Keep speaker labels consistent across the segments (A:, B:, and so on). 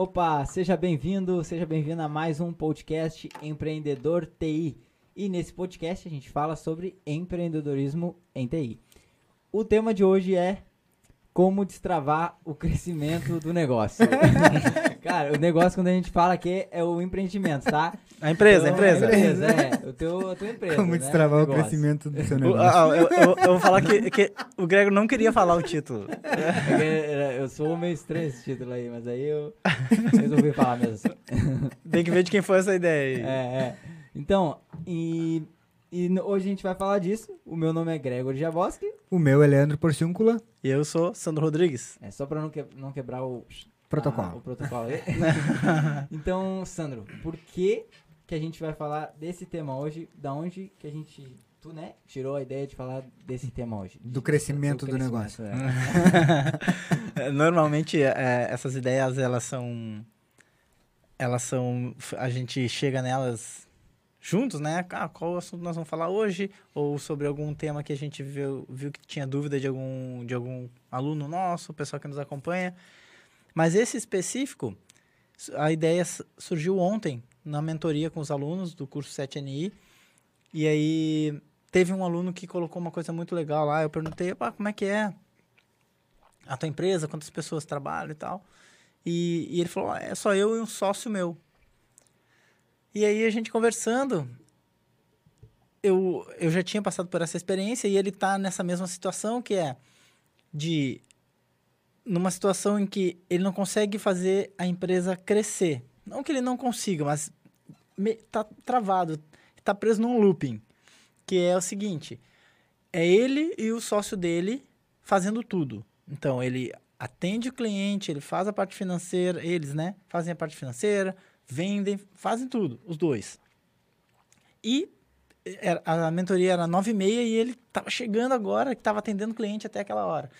A: Opa, seja bem-vindo, seja bem-vindo a mais um podcast Empreendedor TI. E nesse podcast a gente fala sobre empreendedorismo em TI. O tema de hoje é como destravar o crescimento do negócio. Cara, o negócio quando a gente fala aqui é o empreendimento, tá?
B: A empresa,
A: Então,
B: a empresa.
A: A empresa, é. O teu, a tua empresa.
C: Como
A: né?
C: destravar o
A: negócio.
C: crescimento do seu
B: O-
C: negócio.
B: ah, eu, eu- eu vou falar que, que o Grego não queria falar o título.
A: É era- Eu sou meio estranho esse título aí, mas aí eu resolvi falar mesmo.
B: Tem que ver de quem foi essa ideia aí.
A: É, é. Então, e, e hoje a gente vai falar disso. O meu nome é Gregor Jaboski.
C: O meu é Leandro Porciúncula,
B: E eu sou Sandro Rodrigues.
A: É só pra não, que- não quebrar o
C: protocolo.
A: ah, o protocolo aí. então, Sandro, por que que a gente vai falar desse tema hoje? Da onde que a gente, tu, né, tirou a ideia de falar desse tema hoje?
C: Do crescimento do negócio.
A: é.
B: Normalmente, é, essas ideias, elas são... Elas são... A gente chega nelas juntos, né? Ah, qual assunto nós vamos falar hoje? Ou sobre algum tema que a gente viu, viu que tinha dúvida de algum, de algum aluno nosso, pessoal que nos acompanha. Mas esse específico, a ideia surgiu ontem na mentoria com os alunos do curso 7NI. E aí teve um aluno que colocou uma coisa muito legal lá. Eu perguntei, "Pá, como é que é a tua empresa, quantas pessoas trabalham e tal. E, e ele falou, "Ah, é só eu e um sócio meu. E aí a gente conversando, eu, eu já tinha passado por essa experiência e ele tá nessa mesma situação que é de numa situação em que ele não consegue fazer a empresa crescer. Não que ele não consiga, mas me, tá travado, tá preso num looping, que é o seguinte, é ele e o sócio dele fazendo tudo. Então, ele atende o cliente, ele faz a parte financeira, eles, né, fazem a parte financeira, vendem, fazem tudo, os dois. E era- a mentoria era nove e meia e ele estava chegando agora, que estava atendendo cliente até aquela hora.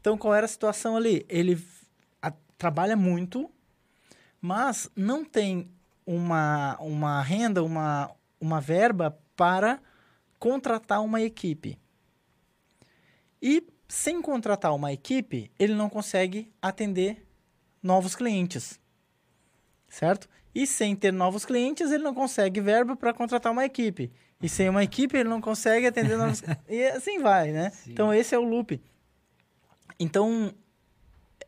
B: Então, qual era a situação ali? Ele a- trabalha muito, mas não tem uma, uma renda, uma, uma verba para contratar uma equipe. E sem contratar uma equipe, ele não consegue atender novos clientes. Certo? E sem ter novos clientes, ele não consegue verba para contratar uma equipe. E sem uma equipe, ele não consegue atender novos E assim vai, né?
A: Sim.
B: Então, esse é o loop. Então,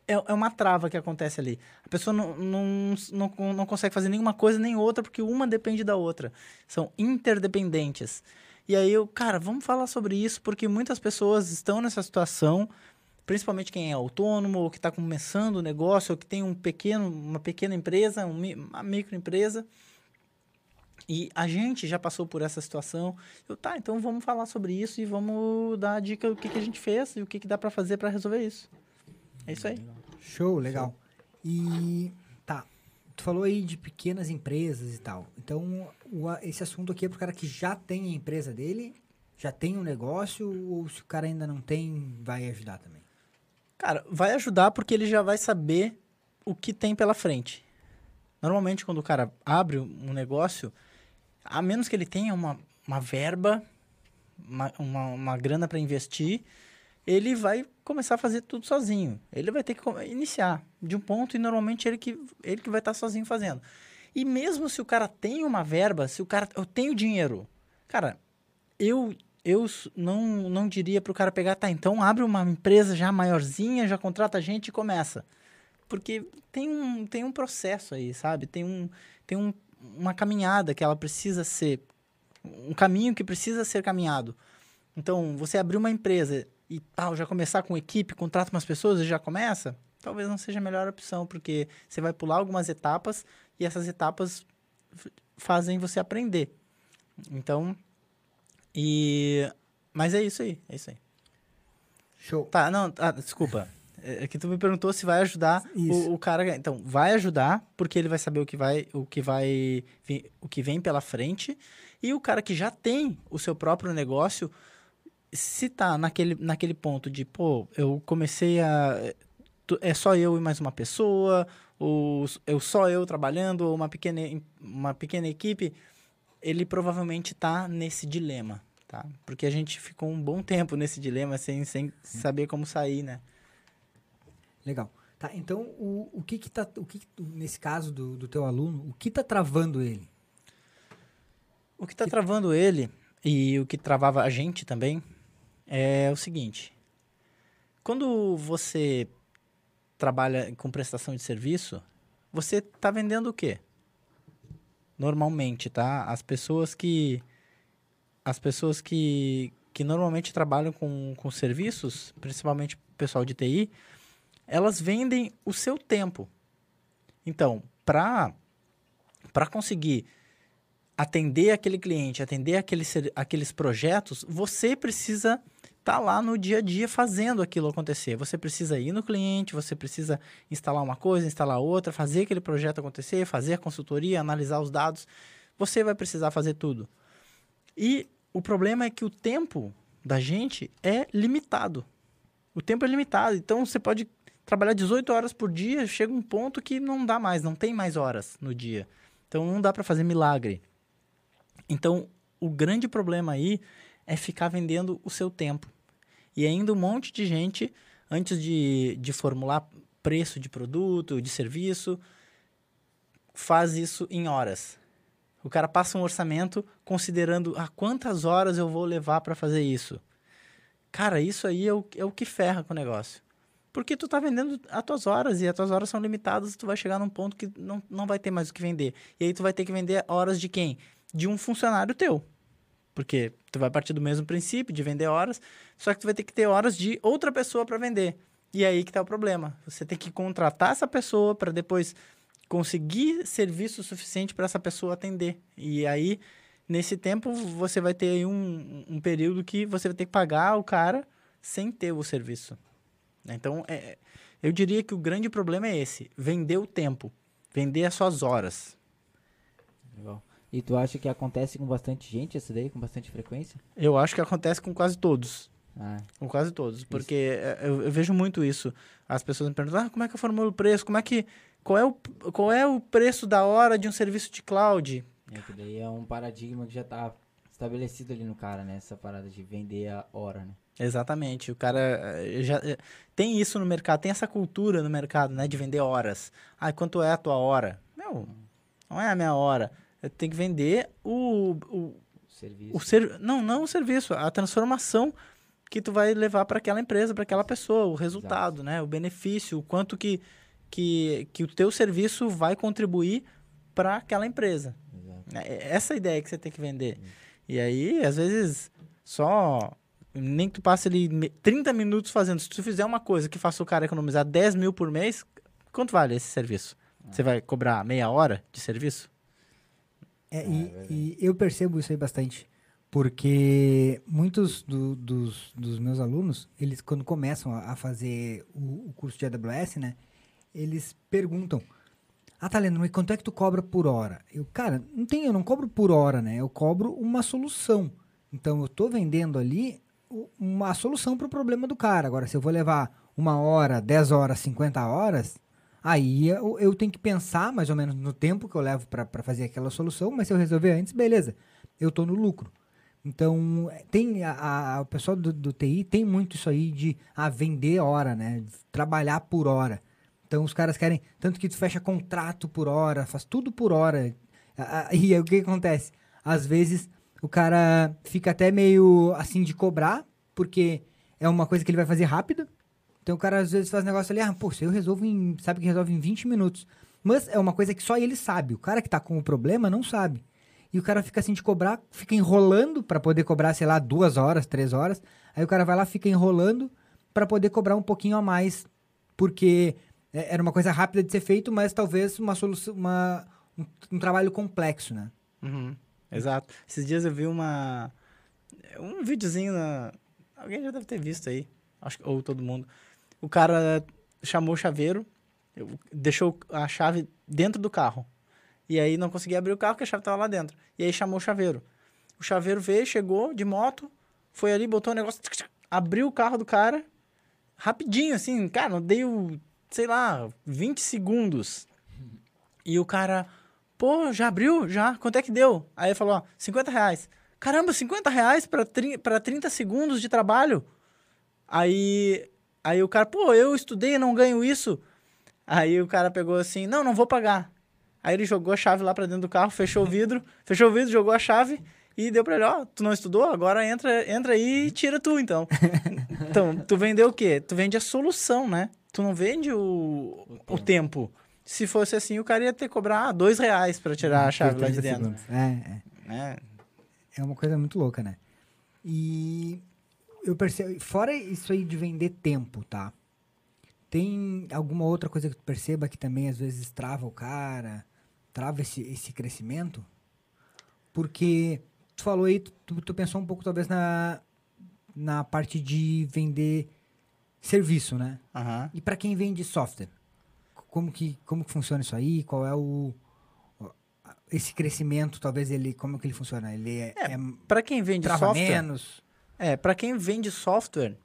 B: é, é uma trava que acontece ali. A pessoa não, não, não, não consegue fazer nenhuma coisa nem outra, porque uma depende da outra. São interdependentes. E aí eu, cara, vamos falar sobre isso, porque muitas pessoas estão nessa situação, principalmente quem é autônomo, ou que está começando o negócio, ou que tem um pequeno, uma pequena empresa, um uma microempresa. E a gente já passou por essa situação. Eu, tá, então vamos falar sobre isso e vamos dar a dica do que, que a gente fez e o que, que dá para fazer para resolver isso. É isso aí.
C: Show, legal. E tá, tu falou aí de pequenas empresas e tal. Então, o esse assunto aqui é pro cara que já tem a empresa dele, já tem um negócio, ou se o cara ainda não tem, vai ajudar também.
B: Cara, vai ajudar porque ele já vai saber o que tem pela frente. Normalmente, quando o cara abre um negócio, a menos que ele tenha uma, uma verba, uma, uma, uma grana para investir, ele vai começar a fazer tudo sozinho. Ele vai ter que iniciar de um ponto e normalmente ele que, ele que vai estar sozinho fazendo. E mesmo se o cara tem uma verba, se o cara. Eu tenho dinheiro. Cara, eu, eu não, não diria para o cara pegar, tá, então abre uma empresa já maiorzinha, já contrata gente e começa. Porque tem um, tem um processo aí, sabe? Tem, um, tem um, uma caminhada que ela precisa ser. Um caminho que precisa ser caminhado. Então, você abrir uma empresa e tal, já começar com equipe, contrata umas pessoas e já começa, talvez não seja a melhor opção, porque você vai pular algumas etapas e essas etapas fazem você aprender. Então, e. Mas é isso aí, é isso aí.
C: Show.
B: Tá, não, ah, desculpa. É é que tu me perguntou se vai ajudar o, o cara. Então, vai ajudar, porque ele vai saber o que vai, o que vai, o que vem pela frente. E o cara que já tem o seu próprio negócio, se tá naquele, naquele ponto de, pô, eu comecei a. É só eu e mais uma pessoa, ou eu só eu trabalhando, ou uma pequena, uma pequena equipe, ele provavelmente tá nesse dilema, tá? Porque a gente ficou um bom tempo nesse dilema sem, sem saber como sair, né?
C: Legal. Tá, então o, o que que tá, o que nesse caso do, do teu aluno, o que tá travando ele?
B: O que está travando ele e o que travava a gente também é o seguinte: quando você trabalha com prestação de serviço, você está vendendo o quê? Normalmente, tá? As pessoas que as pessoas que, que normalmente trabalham com, com serviços, principalmente o pessoal de TI, elas vendem o seu tempo. Então, para para conseguir atender aquele cliente, atender aquele, aqueles projetos, você precisa estar lá no dia a dia fazendo aquilo acontecer. Você precisa ir no cliente, você precisa instalar uma coisa, instalar outra, fazer aquele projeto acontecer, fazer a consultoria, analisar os dados. Você vai precisar fazer tudo. E o problema é que o tempo da gente é limitado. O tempo é limitado, então você pode trabalhar 18 horas por dia, chega um ponto que não dá mais, não tem mais horas no dia. Então não dá para fazer milagre. Então, o grande problema aí é ficar vendendo o seu tempo. E ainda um monte de gente, antes de, de formular preço de produto, de serviço, faz isso em horas. O cara passa um orçamento considerando a quantas horas eu vou levar para fazer isso. Cara, isso aí é o, é o que ferra com o negócio. Porque tu tá vendendo as tuas horas e as tuas horas são limitadas, tu vai chegar num ponto que não, não vai ter mais o que vender. E aí tu vai ter que vender horas de quem? De um funcionário teu. Porque tu vai partir do mesmo princípio de vender horas, só que tu vai ter que ter horas de outra pessoa para vender. E aí que tá o problema. Você tem que contratar essa pessoa para depois conseguir serviço suficiente para essa pessoa atender. E aí, nesse tempo, você vai ter um, um período que você vai ter que pagar o cara sem ter o serviço. Então, é, eu diria que o grande problema é esse: vender o tempo, vender as suas horas.
A: Legal. E tu acha que acontece com bastante gente isso daí, com bastante frequência?
B: Eu acho que acontece com quase todos.
A: Ah,
B: Com quase todos. Porque é, eu, eu vejo muito isso. As pessoas me perguntam, ah, como é que eu formulo o preço? Como é que. Qual é, o, qual é o preço da hora de um serviço de cloud?
A: é que daí é um paradigma que já tá estabelecido ali no cara, né? Essa parada de vender a hora, né?
B: Exatamente. O cara eh, já eh, tem isso no mercado, tem essa cultura no mercado, né, de vender horas. Ah, quanto é a tua hora? Meu, não é a minha hora. Eu tenho que vender o, o,
A: Serviço.
B: o ser, não, não o serviço, a transformação que tu vai levar para aquela empresa, para aquela pessoa, o resultado, né, o benefício, o quanto que que, que o teu serviço vai contribuir para aquela empresa.
A: Exato.
B: É essa a ideia que você tem que vender. E aí, às vezes, só. Nem que tu passe ali me- 30 minutos fazendo. Se tu fizer uma coisa que faça o cara economizar 10 mil por mês, quanto vale esse serviço? Você vai cobrar meia hora de serviço?
C: É, e,
A: é verdade.
C: e eu percebo isso aí bastante. Porque muitos do- dos, dos meus alunos, eles quando começam a, a fazer o, o curso de AWS, né? Eles perguntam, ah, tá lendo, mas quanto é que tu cobra por hora? Eu, cara, não tem, eu não cobro por hora, né? Eu cobro uma solução. Então, eu tô vendendo ali uma solução para o problema do cara. Agora, se eu vou levar uma hora, 10 horas, 50 horas, aí eu, eu tenho que pensar mais ou menos no tempo que eu levo para fazer aquela solução, mas se eu resolver antes, beleza, eu tô no lucro. Então, tem a, a- o pessoal do, do TI tem muito isso aí de ah, vender hora, né? Trabalhar por hora. Então, os caras querem, tanto que tu fecha contrato por hora, faz tudo por hora. A- a- E aí, o que acontece? Às vezes, o cara fica até meio assim de cobrar, porque é uma coisa que ele vai fazer rápido. Então, o cara às vezes faz negócio ali, ah, pô, eu resolvo em, sabe que resolve em 20 minutos. Mas é uma coisa que só ele sabe. O cara que tá com o problema não sabe. E o cara fica assim de cobrar, fica enrolando para poder cobrar, sei lá, duas horas, três horas. Aí o cara vai lá, fica enrolando para poder cobrar um pouquinho a mais, porque é- era uma coisa rápida de ser feito, mas talvez uma solução, uma, um, um trabalho complexo, né?
B: Uhum, exato. Esses dias eu vi uma. Um videozinho na. Alguém já deve ter visto aí. Acho que, ou todo mundo. O cara chamou o chaveiro, deixou a chave dentro do carro. E aí não conseguia abrir o carro porque a chave estava lá dentro. E aí chamou o chaveiro. O chaveiro veio, chegou de moto, foi ali, botou o negócio, tsk, tsk, abriu o carro do cara, rapidinho, assim, cara, não deu, sei lá, 20 segundos. E o cara, pô, já abriu? Já? Quanto é que deu? Aí ele falou, ó, 50 reais. Caramba, 50 reais pra 30 segundos de trabalho? Aí, aí o cara, pô, eu estudei e não ganho isso. Aí o cara pegou assim, não, não vou pagar. Aí ele jogou a chave lá pra dentro do carro, fechou o vidro, fechou o vidro, jogou a chave e deu pra ele, ó, tu não estudou? Agora entra, entra aí e tira tu, então. então, tu vendeu o quê? Tu vende a solução, né? Tu não vende o, o tempo. Se fosse assim, o cara ia ter que cobrar ah, dois reais pra tirar a chave lá de
C: 30
B: dentro.
C: É, é.
B: É,
C: É uma coisa muito louca, né? E eu percebo, fora isso aí de vender tempo, tá? Tem alguma outra coisa que tu perceba que também às vezes trava o cara, trava esse, esse crescimento? Porque tu falou aí, tu, tu pensou um pouco talvez na, na parte de vender serviço, né?
B: aham.
C: E para quem vende software, como que, como que funciona isso aí? Qual é o esse crescimento? Talvez ele como que ele funciona? Ele é,
B: É,
C: é
B: Pra quem vende software,
C: menos?
B: É, para quem vende software,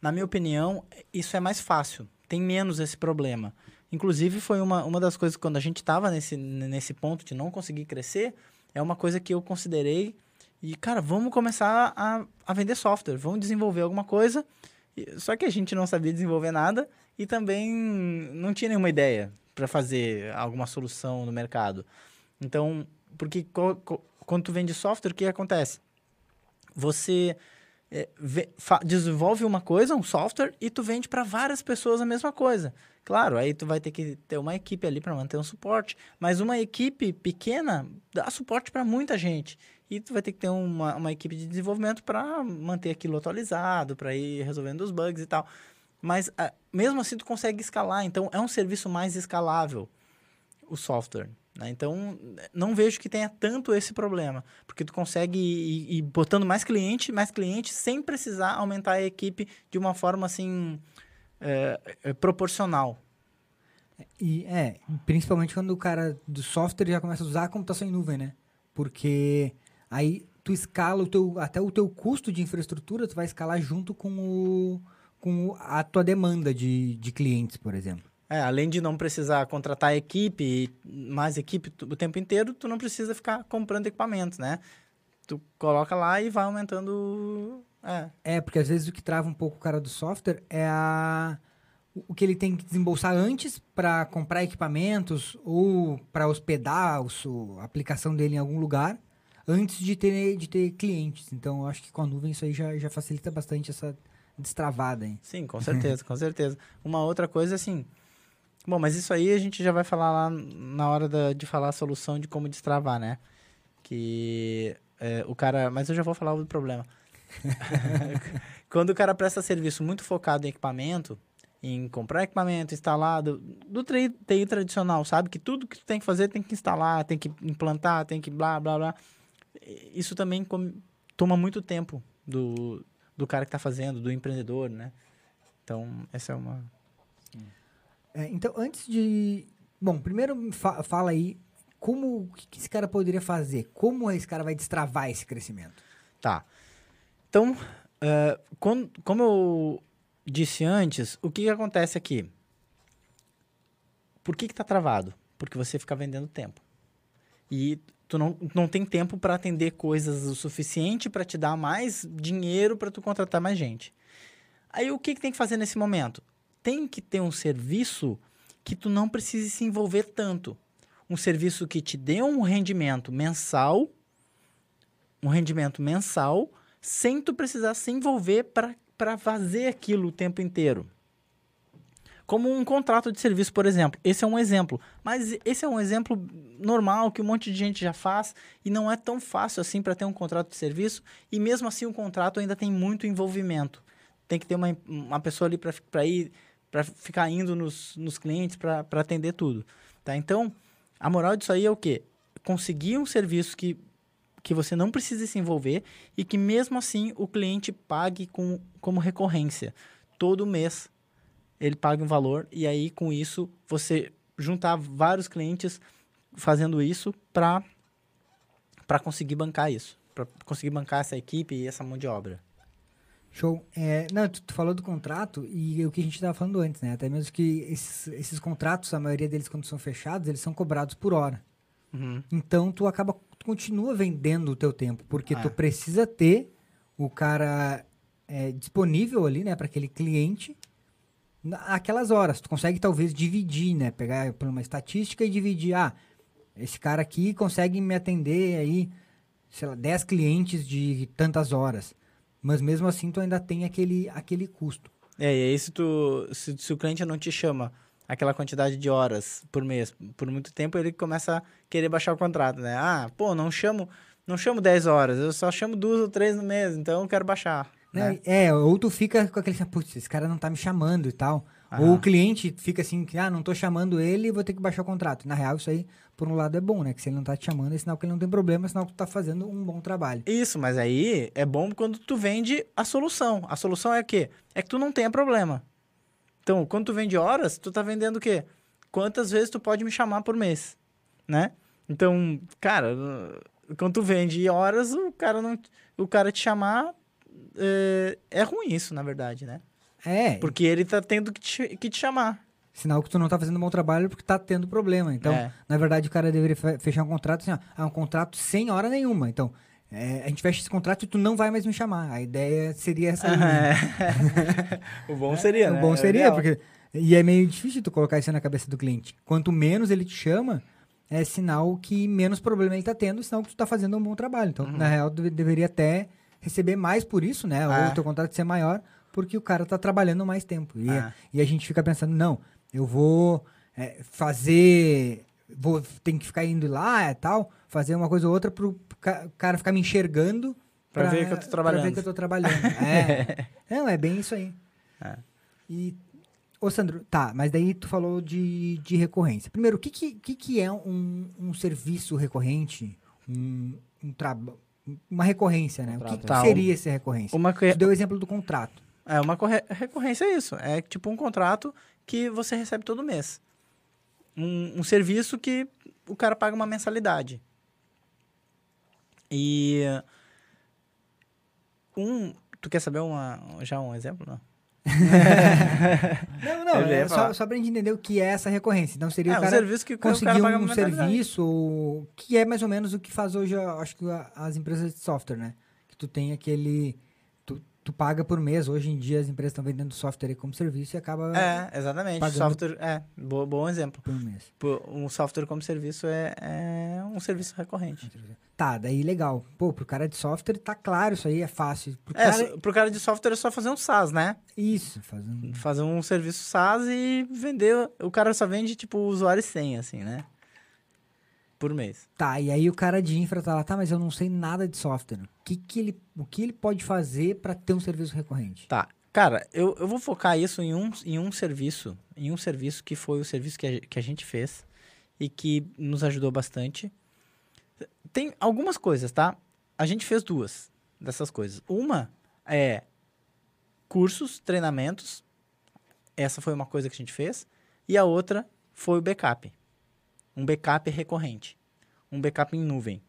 B: na minha opinião, isso é mais fácil. Tem menos esse problema. Inclusive, foi uma, uma das coisas, quando a gente estava nesse, nesse ponto de não conseguir crescer, é uma coisa que eu considerei. E, cara, vamos começar a, a vender software, vamos desenvolver alguma coisa. Só que a gente não sabia desenvolver nada e também não tinha nenhuma ideia para fazer alguma solução no mercado. Então, porque quando tu vende software, o que acontece? Você é, desenvolve uma coisa, um software, e tu vende para várias pessoas a mesma coisa. Claro, aí tu vai ter que ter uma equipe ali para manter um suporte, mas uma equipe pequena dá suporte para muita gente. E tu vai ter que ter uma, uma equipe de desenvolvimento para manter aquilo atualizado, para ir resolvendo os bugs e tal. Mas ah, mesmo assim tu consegue escalar, então é um serviço mais escalável o software. Né? Então, não vejo que tenha tanto esse problema, porque tu consegue ir, ir botando mais cliente, mais cliente, sem precisar aumentar a equipe de uma forma assim é, é, proporcional.
C: E é, principalmente quando o cara do software já começa a usar a computação em nuvem, né? Porque aí tu escala o teu, até o teu custo de infraestrutura, tu vai escalar junto com, o, com a tua demanda de, de clientes, por exemplo.
B: É, além de não precisar contratar equipe, mais equipe o tempo inteiro, tu não precisa ficar comprando equipamentos, né? Tu coloca lá e vai aumentando. É,
C: É, porque às vezes o que trava um pouco o cara do software é a, o- que ele tem que desembolsar antes para comprar equipamentos ou para hospedar a aplicação dele em algum lugar antes de ter, de ter clientes. Então, eu acho que com a nuvem isso aí já, já facilita bastante essa destravada. Hein?
B: Sim, com certeza, com certeza. Uma outra coisa, assim. Bom, mas isso aí a gente já vai falar lá na hora da- de falar a solução de como destravar, né? Que é, o cara. Mas eu já vou falar o problema. Quando o cara presta serviço muito focado em equipamento, em comprar equipamento, instalado, do TI, tradicional, sabe? Que tudo que tu tem que fazer tem que instalar, tem que implantar, tem que blá, blá, blá. Isso também com- toma muito tempo do, do cara que está fazendo, do empreendedor, né? Então, essa é uma.
C: É, então, antes de. Bom, primeiro me fa- fala aí como o que esse cara poderia fazer? Como esse cara vai destravar esse crescimento?
B: Tá. Então, eh, quando- como eu disse antes, o que, que acontece aqui? Por que está travado? Porque você fica vendendo tempo. E tu não, não tem tempo para atender coisas o suficiente para te dar mais dinheiro para tu contratar mais gente. Aí o que, que tem que fazer nesse momento? Tem que ter um serviço que tu não precise se envolver tanto. Um serviço que te dê um rendimento mensal, um rendimento mensal, sem tu precisar se envolver para fazer aquilo o tempo inteiro. Como um contrato de serviço, por exemplo. Esse é um exemplo. Mas esse é um exemplo normal que um monte de gente já faz e não é tão fácil assim para ter um contrato de serviço. E mesmo assim o contrato ainda tem muito envolvimento. Tem que ter uma, uma pessoa ali para ir para ficar indo nos, nos clientes para atender tudo. Tá? Então, a moral disso aí é o quê? Conseguir um serviço que, que você não precisa se envolver e que mesmo assim o cliente pague com, como recorrência. Todo mês ele paga um valor e aí com isso você juntar vários clientes fazendo isso para conseguir bancar isso, para conseguir bancar essa equipe e essa mão de obra.
C: Show. É, não, tu, tu falou do contrato e o que a gente estava falando antes, né? Até mesmo que esses, esses contratos, a maioria deles, quando são fechados, eles são cobrados por hora.
B: Uhum.
C: Então, tu acaba, tu continua vendendo o teu tempo, porque
B: Ah.
C: tu precisa ter o cara é, disponível ali, né, para aquele cliente naquelas horas. Tu consegue talvez dividir, né? Pegar por uma estatística e dividir. Ah, esse cara aqui consegue me atender aí, sei lá, 10 clientes de tantas horas. Mas mesmo assim tu ainda tem aquele, aquele custo.
B: É, e aí se, tu, se, se o cliente não te chama aquela quantidade de horas por mês, por muito tempo, ele começa a querer baixar o contrato, né? Ah, pô, não chamo, não chamo 10 horas, eu só chamo duas ou três no mês, então eu quero baixar. Né?
C: É, ou tu fica com aquele, putz, esse cara não tá me chamando e tal. Ou o cliente fica assim, que, ah, não tô chamando ele, vou ter que baixar o contrato. Na real, isso aí, por um lado, é bom, né? Que se ele não tá te chamando, é sinal que ele não tem problema, é sinal que tu tá fazendo um bom trabalho.
B: Isso, mas aí é bom quando tu vende a solução. A solução é o quê? É que tu não tenha problema. Então, quando tu vende horas, tu tá vendendo o quê? Quantas vezes tu pode me chamar por mês, né? Então, cara, quando tu vende horas, o cara não, o cara te chamar é, é ruim isso, na verdade, né?
C: É.
B: Porque ele tá tendo que te, que te chamar.
C: Sinal que tu não tá fazendo um bom trabalho porque tá tendo problema. Então,
B: É.
C: na verdade, o cara deveria fe- fechar um contrato assim, ó, ah, um contrato sem hora nenhuma. Então, é, a gente fecha esse contrato e tu não vai mais me chamar. A ideia seria essa né?
B: o bom seria, né?
C: O bom
B: É
C: seria,
B: ideal.
C: porque. E é meio difícil tu colocar isso na cabeça do cliente. Quanto menos ele te chama, é sinal que menos problema ele tá tendo, sinal que tu tá fazendo um bom trabalho. Então, na real, tu deveria até receber mais por isso, né? Ou
B: Ah.
C: o teu contrato ser maior, porque o cara tá trabalhando mais tempo. E,
B: Ah.
C: e a gente fica pensando, não, eu vou é, fazer. Vou, tem que ficar indo lá e tal, fazer uma coisa ou outra pro ca- cara ficar me enxergando.
B: Pra ver que eu tô
C: Pra
B: trabalhando.
C: ver que eu tô trabalhando. É. Não, é bem isso aí.
B: É.
C: E, ô Sandro, tá, mas daí tu falou de, de recorrência. Primeiro, o que que, que, é um, um serviço recorrente? Um, um traba- uma recorrência, né? O que,
A: Contrato.
B: Tá,
C: seria essa recorrência?
B: Uma,
C: Tu deu o exemplo do contrato.
B: é, uma corre- recorrência é isso. É tipo um contrato que você recebe todo mês. Um, um serviço que o cara paga uma mensalidade. E um, tu quer saber uma, já um exemplo, não?
C: Não, não, é só, só pra gente entender o que é essa recorrência. Então seria
B: É
C: o
B: um
C: cara
B: serviço que
C: conseguir
B: paga
C: um serviço ou- que é mais ou menos o que faz hoje, acho que as empresas de software, né? Que tu tem aquele... Tu, paga por mês. Hoje em dia as empresas estão vendendo software como serviço e acaba
B: É, exatamente. Software, é, bo- bom exemplo.
C: por mês.
B: Um software como serviço é, é um serviço recorrente.
C: Tá, daí legal. Pô, pro cara de software tá claro, isso aí é fácil. Pro
B: É,
C: cara...
B: so- pro cara de software é só fazer um SaaS, né?
C: Isso, fazendo...
B: Fazer um serviço SaaS e vender. O cara só vende, tipo, usuário e senha, assim, né? Por mês.
C: Tá, e aí o cara de infra tá lá, tá, mas eu não sei nada de software. O que, que, ele, o que ele pode fazer pra ter um serviço recorrente?
B: Tá. Cara, eu, eu vou focar isso em um, em um serviço. Em um serviço que foi o serviço que a, que a gente fez e que nos ajudou bastante. Tem algumas coisas, tá? A gente fez duas dessas coisas. Uma é cursos, treinamentos. Essa foi uma coisa que a gente fez. E a outra foi o backup. Um backup recorrente. Um backup em nuvem.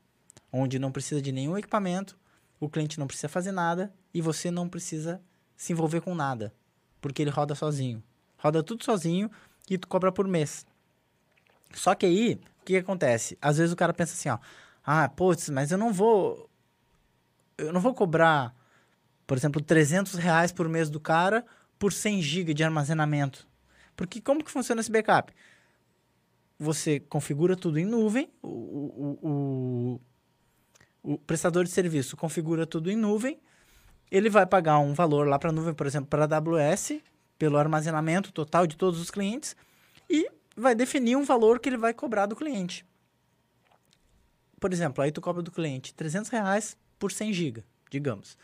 B: Onde não precisa de nenhum equipamento, o cliente não precisa fazer nada e você não precisa se envolver com nada. Porque ele roda sozinho. Roda tudo sozinho e tu cobra por mês. Só que aí, o que, acontece? Às vezes o cara pensa assim, ó. Ah, putz, mas eu não vou... Eu não vou cobrar, por exemplo, 300 reais por mês do cara por 100 GB de armazenamento. Porque como que funciona esse backup? Você configura tudo em nuvem, o, o, o, o prestador de serviço configura tudo em nuvem, ele vai pagar um valor lá para a nuvem, por exemplo, para a AWS, pelo armazenamento total de todos os clientes, e vai definir um valor que ele vai cobrar do cliente. Por exemplo, aí tu cobra do cliente 300 reais por 100 GB, digamos.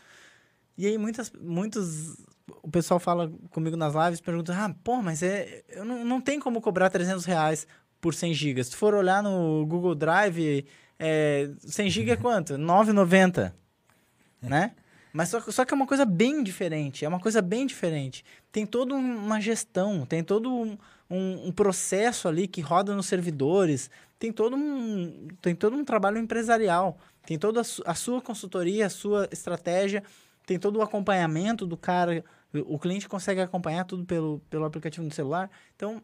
B: E aí muitas, muitos, o pessoal fala comigo nas lives, pergunta, ah, pô, mas é, eu não, não tem como cobrar 300 reais por 100 GB. Se for olhar no Google Drive, é, 100 GB é quanto? 9,90, né? Mas só, só que é uma coisa bem diferente, é uma coisa bem diferente. Tem toda uma gestão, tem todo um, um, um processo ali que roda nos servidores, tem todo um, tem todo um trabalho empresarial, tem toda a, su- a sua consultoria, a sua estratégia, tem todo o acompanhamento do cara, o cliente consegue acompanhar tudo pelo, pelo aplicativo no celular. Então,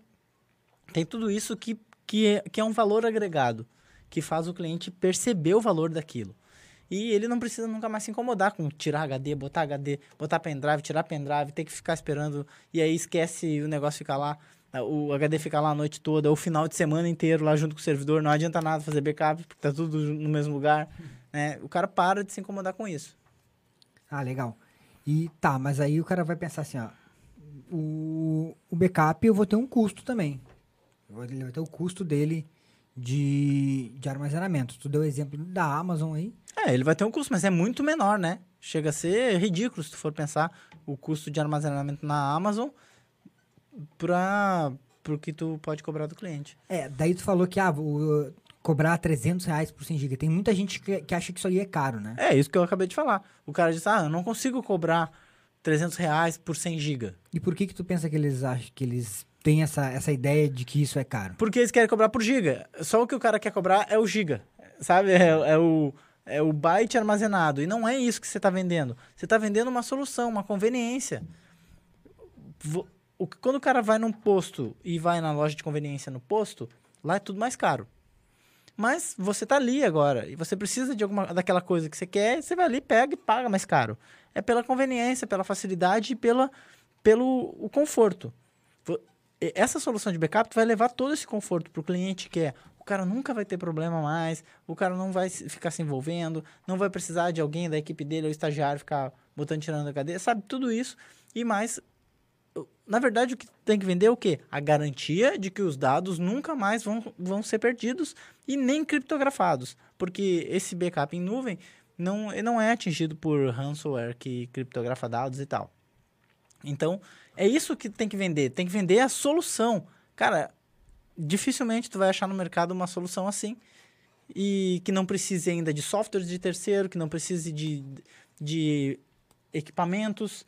B: tem tudo isso que, que, é, que é um valor agregado, que faz o cliente perceber o valor daquilo. E ele não precisa nunca mais se incomodar com tirar HD, botar HD, botar pendrive, tirar pendrive, ter que ficar esperando. E aí esquece o negócio ficar lá, o HD ficar lá a noite toda, ou o final de semana inteiro lá junto com o servidor. Não adianta nada fazer backup, porque tá tudo no mesmo lugar. Né? O cara para de se incomodar com isso.
C: Ah, legal. E tá, mas aí o cara vai pensar assim, ó. O, o backup eu vou ter um custo também. Ele vai ter o custo dele de, de armazenamento. Tu deu o exemplo da Amazon aí.
B: É, ele vai ter um custo, mas é muito menor, né? Chega a ser ridículo se tu for pensar o custo de armazenamento na Amazon para o que tu pode cobrar do cliente.
C: É, daí tu falou que ah, o, cobrar 300 reais por 100 GB. Tem muita gente que, que acha que isso aí é caro, né?
B: É, isso que eu acabei de falar. O cara diz, ah, eu não consigo cobrar 300 reais por 100 GB.
C: E por que que tu pensa que eles acham que eles têm essa, essa ideia de que isso é caro?
B: Porque eles querem cobrar por giga. Só o que o cara quer cobrar é o giga, sabe? É, é o, é o byte armazenado. E não é isso que você está vendendo. Você está vendendo uma solução, uma conveniência. O, quando o cara vai num posto e vai na loja de conveniência no posto, lá é tudo mais caro. Mas você tá ali agora e você precisa de alguma daquela coisa que você quer, você vai ali, pega e paga mais caro. É pela conveniência, pela facilidade e pela, pelo o conforto. Essa solução de backup vai levar todo esse conforto para o cliente que é o cara nunca vai ter problema mais, o cara não vai ficar se envolvendo, não vai precisar de alguém da equipe dele ou estagiário ficar botando tirando da cadeia, sabe? Tudo isso e mais na verdade, o que tem que vender é o quê? A garantia de que os dados nunca mais vão, vão ser perdidos e nem criptografados. Porque esse backup em nuvem não, não é atingido por ransomware que criptografa dados e tal. Então, é isso que tem que vender. Tem que vender a solução. Cara, dificilmente tu vai achar no mercado uma solução assim. E que não precise ainda de softwares de terceiro, que não precise de, de equipamentos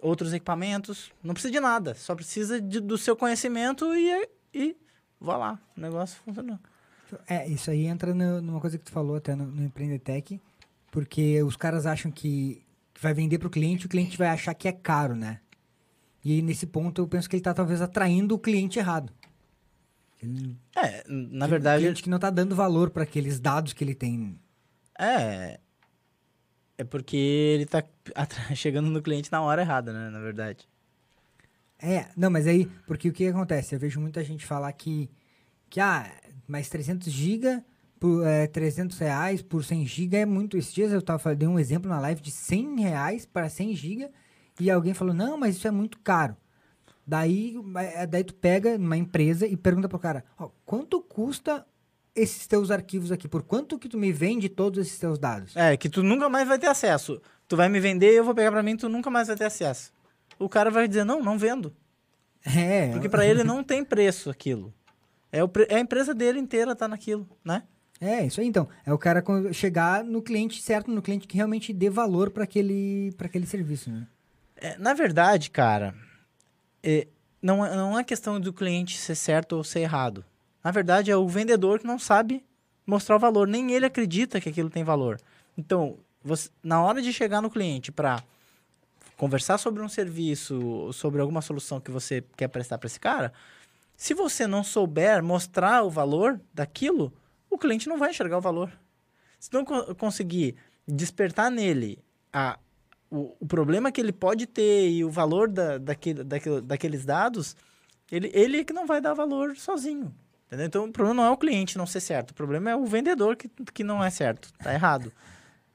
B: outros equipamentos, não precisa de nada, só precisa de, do seu conhecimento e, e vá lá, o negócio funcionou.
C: É, isso aí entra no, numa coisa que tu falou até no, no Empreendetec, porque os caras acham que vai vender para o cliente, o cliente vai achar que é caro, né? E aí, nesse ponto, eu penso que ele está talvez atraindo o cliente errado.
B: Ele, é, na verdade... O
C: cliente que não está dando valor para aqueles dados que ele tem.
B: É, é porque ele tá chegando no cliente na hora errada, né? Na verdade.
C: É, não, mas aí, porque o que acontece? Eu vejo muita gente falar que, que ah, mais 300 GB por é, 300 reais por 100 GB é muito. Esses dias eu tava, dei um exemplo na live de 100 reais para 100 GB e alguém falou, não, mas isso é muito caro. Daí, é, daí tu pega uma empresa e pergunta pro cara, ó, quanto custa esses teus arquivos aqui? Por quanto que tu me vende todos esses teus dados?
B: É, que tu nunca mais vai ter acesso. Tu vai me vender, eu vou pegar para mim, tu nunca mais vai ter acesso. O cara vai dizer, não, não vendo.
C: É.
B: Porque para ele não tem preço aquilo. É, o, é a empresa dele inteira tá naquilo, né?
C: É, isso aí então. É o cara chegar no cliente certo, no cliente que realmente dê valor para aquele, aquele serviço, né?
B: É, na verdade, cara, é, não, é, não é questão do cliente ser certo ou ser errado. Na verdade, é o vendedor que não sabe mostrar o valor. Nem ele acredita que aquilo tem valor. Então, você, na hora de chegar no cliente para conversar sobre um serviço, sobre alguma solução que você quer prestar para esse cara, se você não souber mostrar o valor daquilo, o cliente não vai enxergar o valor. Se não co conseguir despertar nele a, o, o, problema que ele pode ter e o valor da, daquele, daquele, daqueles dados, ele, ele é que não vai dar valor sozinho. Entendeu? Então, o problema não é o cliente não ser certo. O problema é o vendedor que, que não é certo. Tá errado.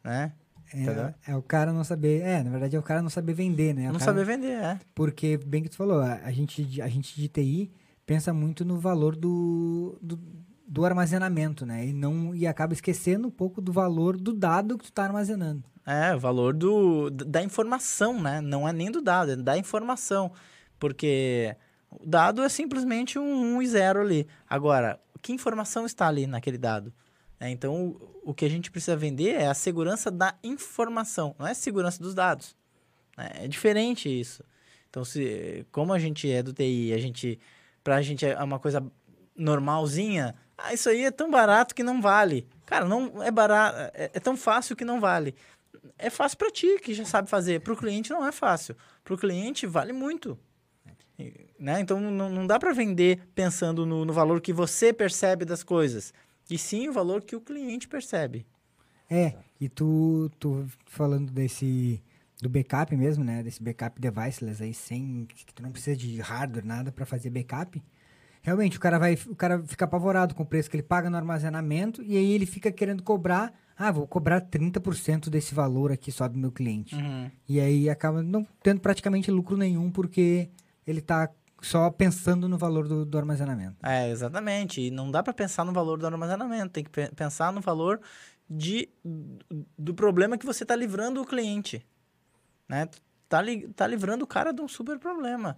B: né?
C: É, é, o cara não saber. É, na verdade é o cara não saber vender, né?
B: O
C: não
B: cara, saber vender, é.
C: Porque, bem que tu falou, a, a, gente, a gente de TI pensa muito no valor do, do, do, armazenamento, né? E, não, e acaba esquecendo um pouco do valor do dado que tu tá armazenando.
B: É, o valor do, da informação, né? Não é nem do dado, é da informação. Porque o dado é simplesmente um 1 e 0 ali. Agora, que informação está ali naquele dado? É, então, o, o, que a gente precisa vender é a segurança da informação, não é a segurança dos dados. É, é diferente isso. Então, se, como a gente é do TI, a gente, pra gente é uma coisa normalzinha, ah, isso aí é tão barato que não vale. Cara, não é barato, é, é tão fácil que não vale. É fácil para ti, que já sabe fazer. Para o cliente não é fácil. Para o cliente vale muito. Né? Então não, dá para vender pensando no, no, valor que você percebe das coisas, e sim o valor que o cliente percebe.
C: É, e tu, tu falando desse do backup mesmo, né? Desse backup deviceless aí, sem que tu não precisa de hardware, nada para fazer backup. Realmente, o cara vai, o cara fica apavorado com o preço que ele paga no armazenamento e aí ele fica querendo cobrar, ah, vou cobrar 30% desse valor aqui só do meu cliente.
B: Uhum.
C: E aí acaba não tendo praticamente lucro nenhum porque ele tá só pensando no valor do, do armazenamento.
B: É, exatamente. E não dá para pensar no valor do armazenamento, tem que pe- pensar no valor de, do problema que você está livrando o cliente. Né? Tá, li, tá livrando o cara de um super problema.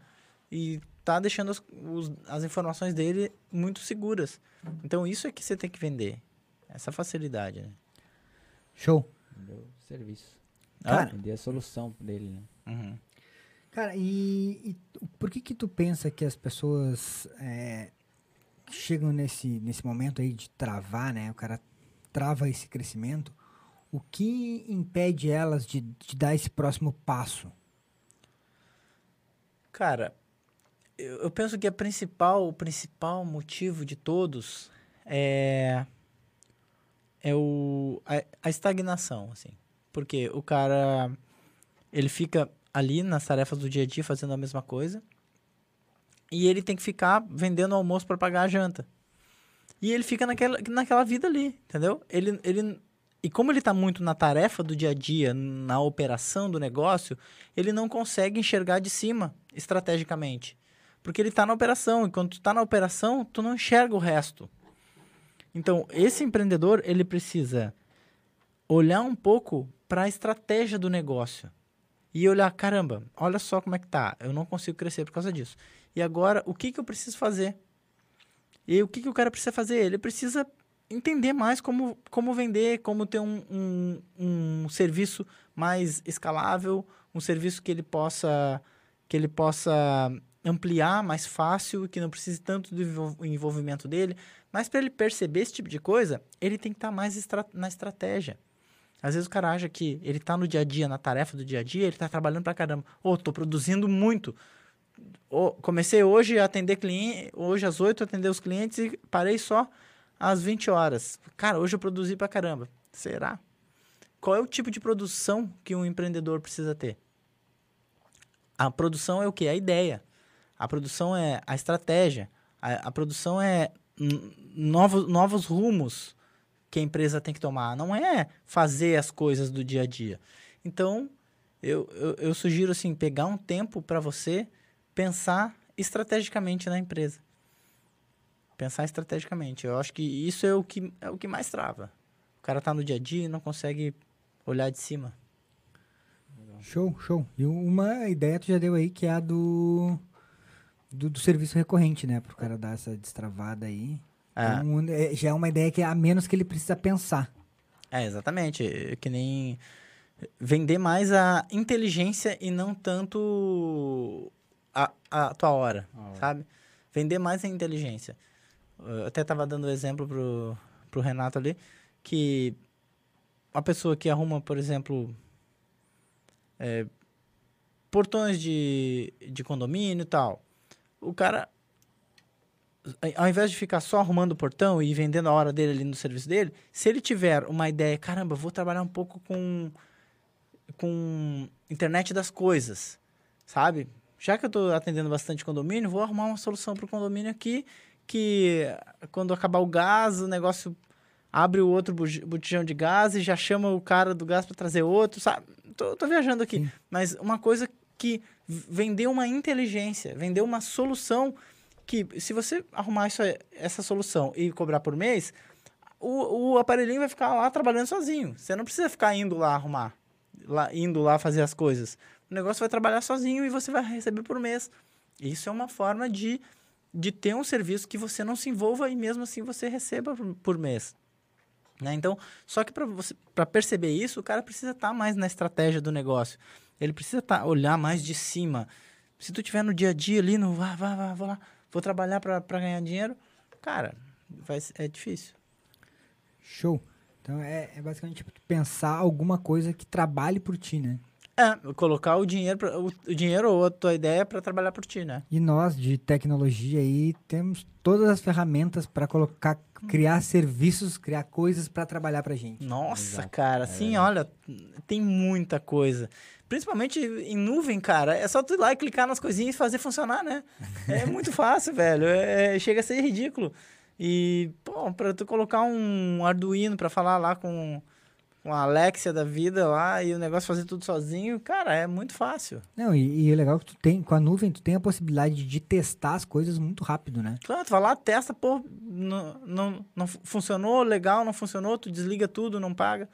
B: E tá deixando as, os- as informações dele muito seguras. Então, isso é que você tem que vender. Essa facilidade, né?
C: Show.
A: Deu serviço.
C: Cara,
A: Vender a solução dele, né?
B: Uhum.
C: Cara, e, e por que que tu pensa que as pessoas é, chegam nesse, nesse momento aí de travar, né? O cara trava esse crescimento. O que impede elas de, de dar esse próximo passo?
B: Cara, eu, penso que a principal, o principal motivo de todos é, é o, a, a estagnação, assim. Porque o cara, ele fica ali nas tarefas do dia a dia fazendo a mesma coisa e ele tem que ficar vendendo almoço para pagar a janta. E ele fica naquela, naquela vida ali, entendeu? Ele, ele, e como ele está muito na tarefa do dia a dia, na operação do negócio, ele não consegue enxergar de cima estrategicamente. Porque ele está na operação, e quando tu está na operação, tu não enxerga o resto. Então, esse empreendedor, ele precisa olhar um pouco para a estratégia do negócio. E olhar, caramba, olha só como é que tá. Eu não consigo crescer por causa disso. E agora, o que, que eu preciso fazer? E o que, que o cara precisa fazer? Ele precisa entender mais como, como vender, como ter um, um, um serviço mais escalável, um serviço que ele possa que ele possa ampliar mais fácil, que não precise tanto do envol- envolvimento dele. Mas para ele perceber esse tipo de coisa, ele tem que estar mais estra na estratégia. Às vezes o cara acha que ele está no dia a dia, na tarefa do dia a dia, ele está trabalhando pra caramba. Ô, tô produzindo muito. Ô, comecei hoje a atender cliente, hoje às 8 atender os clientes e parei só às 20 horas. Cara, hoje eu produzi pra caramba. Será? Qual é o tipo de produção que um empreendedor precisa ter? A produção é o quê? A ideia. A produção é a estratégia. A, a produção é novos, novos rumos que a empresa tem que tomar. Não é fazer as coisas do dia a dia. Então, eu, eu, eu sugiro assim, pegar um tempo para você pensar estrategicamente na empresa. Pensar estrategicamente. Eu acho que isso é o que, é o que mais trava. O cara tá no dia a dia e não consegue olhar de cima.
C: Show, show. E uma ideia tu já deu aí, que é a do, do, do serviço recorrente, né? Pro cara dar essa destravada aí.
B: É.
C: Então, é, já é uma ideia que é a menos que ele precisa pensar.
B: É, exatamente. É Que nem vender mais a inteligência e não tanto a, a tua hora,
A: A hora.
B: sabe? Vender mais a inteligência. Eu até tava dando exemplo pro, pro Renato ali, que uma pessoa que arruma, por exemplo, é, portões de, de condomínio e tal, o cara, ao invés de ficar só arrumando o portão e vendendo a hora dele ali no serviço dele, se ele tiver uma ideia, caramba, vou trabalhar um pouco com, com internet das coisas, sabe? Já que eu estou atendendo bastante condomínio, vou arrumar uma solução para o condomínio aqui que quando acabar o gás, o negócio abre o outro botijão de gás e já chama o cara do gás para trazer outro, sabe? Tô, tô viajando aqui.
C: Sim.
B: Mas uma coisa que v- vendeu uma inteligência, vendeu uma solução que se você arrumar isso, essa solução e cobrar por mês, o, o aparelhinho vai ficar lá trabalhando sozinho. Você não precisa ficar indo lá arrumar, lá, indo lá fazer as coisas. O negócio vai trabalhar sozinho e você vai receber por mês. Isso é uma forma de, de ter um serviço que você não se envolva e mesmo assim você receba por, por mês. Né? Então, só que para perceber isso, o cara precisa estar mais na estratégia do negócio. Ele precisa tá, olhar mais de cima. Se tu tiver no dia a dia ali, no vá, vá, vá, vou lá, vou trabalhar para ganhar dinheiro, cara, vai, é difícil.
C: Show. Então é, é basicamente tipo, pensar alguma coisa que trabalhe por ti, né?
B: É, colocar o dinheiro, pra, o, o dinheiro ou a tua ideia para trabalhar por ti, né?
C: E nós, de tecnologia aí, temos todas as ferramentas para colocar, criar serviços, criar coisas para trabalhar pra gente.
B: Nossa,
A: Exato.
B: cara, assim, olha, tem muita coisa. Principalmente em nuvem, cara, é só tu ir lá e clicar nas coisinhas e fazer funcionar, né? É muito fácil, velho. É, chega a ser ridículo. E, pô, pra tu colocar um Arduino pra falar lá com, com a Alexia da vida lá e o negócio fazer tudo sozinho, cara, é muito fácil.
C: Não, e, e é legal que tu tem, com a nuvem, tu tem a possibilidade de testar as coisas muito rápido, né?
B: Claro, tu vai lá, testa, pô, não, não, não fu- funcionou, legal, não funcionou, tu desliga tudo, não paga.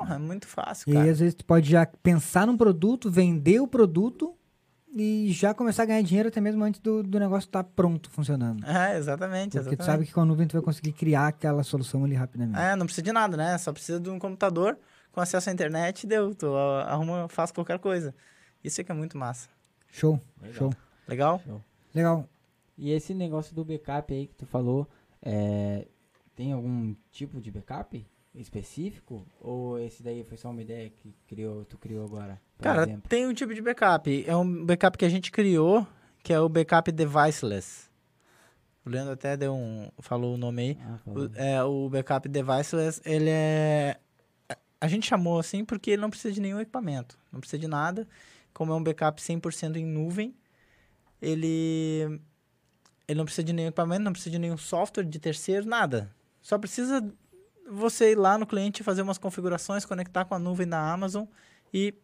B: Porra, é muito fácil,
C: E
B: cara.
C: aí, às vezes, tu pode já pensar num produto, vender o produto e já começar a ganhar dinheiro até mesmo antes do, do negócio estar pronto, funcionando.
B: É, exatamente,
C: Porque
B: exatamente.
C: tu sabe que com a nuvem tu vai conseguir criar aquela solução ali rapidamente.
B: É, não precisa de nada, né? Só precisa de um computador com acesso à internet e deu. Tu arruma, faz qualquer coisa. Isso é que é muito massa.
C: Show,
A: Legal.
C: show.
B: Legal?
C: Legal.
A: E esse negócio do backup aí que tu falou, é, tem algum tipo de backup específico? Ou esse daí foi só uma ideia que criou, tu criou agora?
B: Cara,
A: exemplo?
B: tem um tipo de backup. É um backup que a gente criou, que é o backup deviceless. O Leandro até deu um, falou o nome aí.
A: Ah.
B: O, é, o backup deviceless, ele é... A gente chamou assim porque ele não precisa de nenhum equipamento. Não precisa de nada. Como é um backup 100% em nuvem, ele... Ele não precisa de nenhum equipamento, não precisa de nenhum software de terceiro, nada. Só precisa você ir lá no cliente, fazer umas configurações, conectar com a nuvem da Amazon e...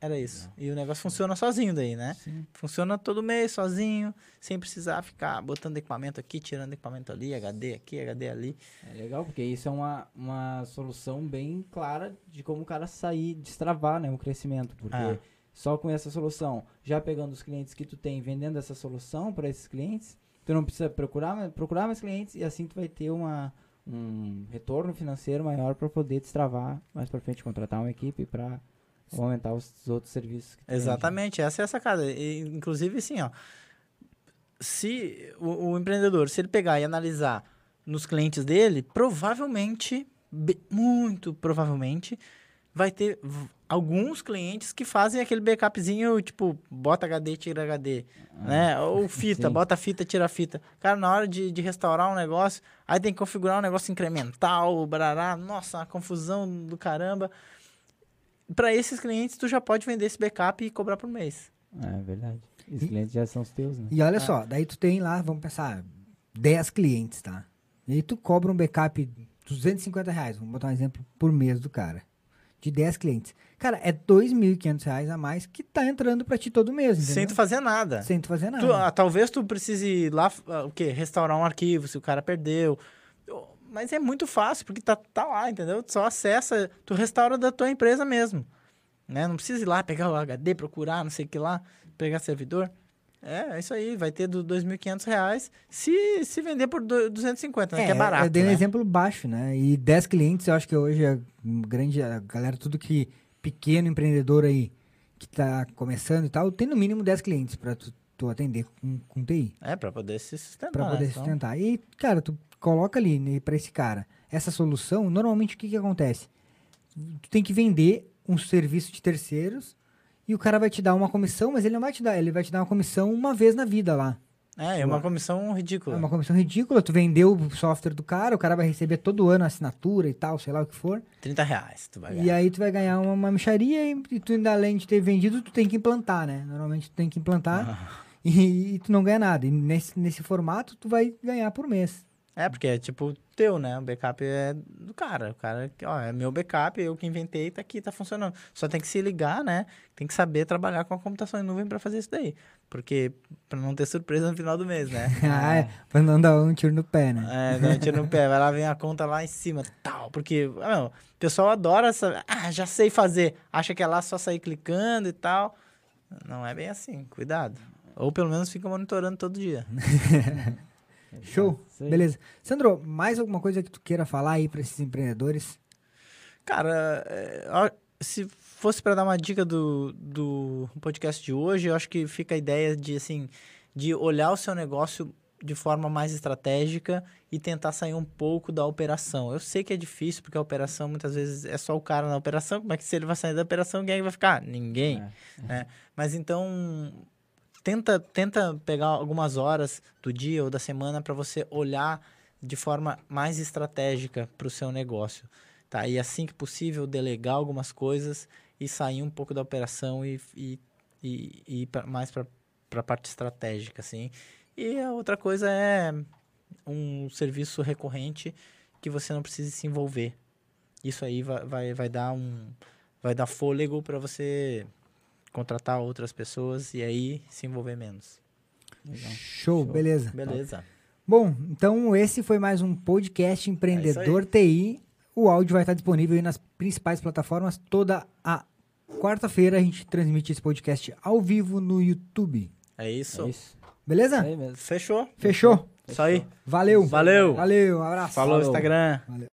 B: Era isso. E o negócio funciona sozinho daí, né?
A: Sim.
B: Funciona todo mês, sozinho, sem precisar ficar botando equipamento aqui, tirando equipamento ali, HD aqui, HD ali.
A: É legal, porque isso é uma, uma solução bem clara de como o cara sair, destravar né, o crescimento. Porque
B: Ah.
A: só com essa solução, já pegando os clientes que tu tem, vendendo essa solução para esses clientes, tu não precisa procurar, procurar mais clientes e assim tu vai ter uma, um retorno financeiro maior para poder destravar mais para frente, contratar uma equipe para aumentar os outros serviços. Vende.
B: Exatamente, essa é a sacada. E, inclusive, assim, ó, se o, o empreendedor, se ele pegar e analisar nos clientes dele, provavelmente, muito provavelmente, vai ter alguns clientes que fazem aquele backupzinho, tipo, bota HD, tira HD, né? Ou fita,
A: sim.
B: bota fita, tira fita. Cara, na hora de, de restaurar um negócio, aí tem que configurar um negócio incremental, barará, nossa, uma confusão do caramba. Para esses clientes, tu já pode vender esse backup e cobrar por mês.
A: É verdade. Os
C: E-
A: clientes já são os teus, né?
C: E olha só, daí tu tem lá, vamos pensar, 10 clientes, tá? E aí tu cobra um backup 250 reais, vamos botar um exemplo por mês do cara. De 10 clientes. Cara, é 2.500 reais a mais que tá entrando pra ti todo mês, entendeu?
B: Sem tu fazer nada.
C: Sem tu fazer nada.
B: Tu- ah, talvez tu precise ir lá, ah, o quê? Restaurar um arquivo, se o cara perdeu. Eu- Mas é muito fácil, porque tá, tá lá, entendeu? Tu só acessa, tu restaura da tua empresa mesmo. Né? Não precisa ir lá pegar o HD, procurar, não sei o que lá, pegar servidor. É, é isso aí, vai ter do 2.500 reais se, se vender por do- 250, né? que é barato,
C: Eu dei um
B: né?
C: exemplo baixo, né? E 10 clientes, eu acho que hoje é grande. A galera, tudo que. Pequeno empreendedor aí que tá começando e tal, tem no mínimo 10 clientes pra tu, tu atender com, com TI.
B: É, pra poder se sustentar.
C: Pra
B: né?
C: poder
B: Senão-
C: sustentar. E, cara, tu coloca ali né, pra esse cara essa solução, normalmente o que que acontece? Tu tem que vender um serviço de terceiros e o cara vai te dar uma comissão, mas ele não vai te dar, ele vai te dar uma comissão uma vez na vida lá.
B: É, é uma comissão ridícula.
C: É uma comissão ridícula, tu vendeu o software do cara, o cara vai receber todo ano a assinatura e tal, sei lá o que for.
B: 30 reais tu vai
C: E
B: ganhar.
C: aí tu vai ganhar uma, uma micharia e, e tu ainda além de ter vendido, tu tem que implantar, né? Normalmente tu tem que implantar
B: Ah.
C: e, e tu não ganha nada. E nesse, nesse formato tu vai ganhar por mês.
B: É, porque é tipo teu, né? O backup é do cara. O cara, ó, é meu backup, eu que inventei, tá aqui, tá funcionando. Só tem que se ligar, né? Tem que saber trabalhar com a computação em nuvem pra fazer isso daí. Porque, pra não ter surpresa no final do mês, né?
C: ah, é, pra não dar um tiro no pé, né?
B: É, não tira no pé, vai lá, vem a conta lá em cima, tal. Porque, ah, não, o pessoal adora essa. Ah, já sei fazer. Acha que é lá só sair clicando e tal. Não é bem assim, cuidado. Ou pelo menos fica monitorando todo dia.
C: Show,
A: Isso aí.
C: beleza. Sandro, mais alguma coisa que tu queira falar aí pra esses empreendedores?
B: Cara, é, se fosse para dar uma dica do, do podcast de hoje, eu acho que fica a ideia de, assim, de olhar o seu negócio de forma mais estratégica e tentar sair um pouco da operação. Eu sei que é difícil, porque a operação muitas vezes é só o cara na operação. Como é que se ele vai sair da operação, quem é que vai ficar? Ninguém.
A: É.
B: né? Mas então, tenta, tenta pegar algumas horas do dia ou da semana para você olhar de forma mais estratégica para o seu negócio. Tá? E assim que possível, delegar algumas coisas e sair um pouco da operação e, e, e, e ir pra- mais para a parte estratégica. Assim. E a outra coisa é um serviço recorrente que você não precisa se envolver. Isso aí vai, vai, vai dar um vai dar fôlego para você contratar outras pessoas e aí se envolver menos.
A: Legal.
C: Show,
A: Show.
C: beleza.
B: Beleza.
C: Bom, então esse foi mais um podcast Empreendedor TI. O áudio vai estar disponível aí nas principais plataformas. Toda a quarta-feira a gente transmite esse podcast ao vivo no YouTube.
B: É isso.
A: É isso.
C: Beleza?
A: É mesmo.
B: Fechou?
C: Fechou?
B: Isso aí.
C: Valeu.
B: Valeu.
C: Valeu, um abraço.
B: Falou,
A: Falou.
B: Instagram.
C: Valeu.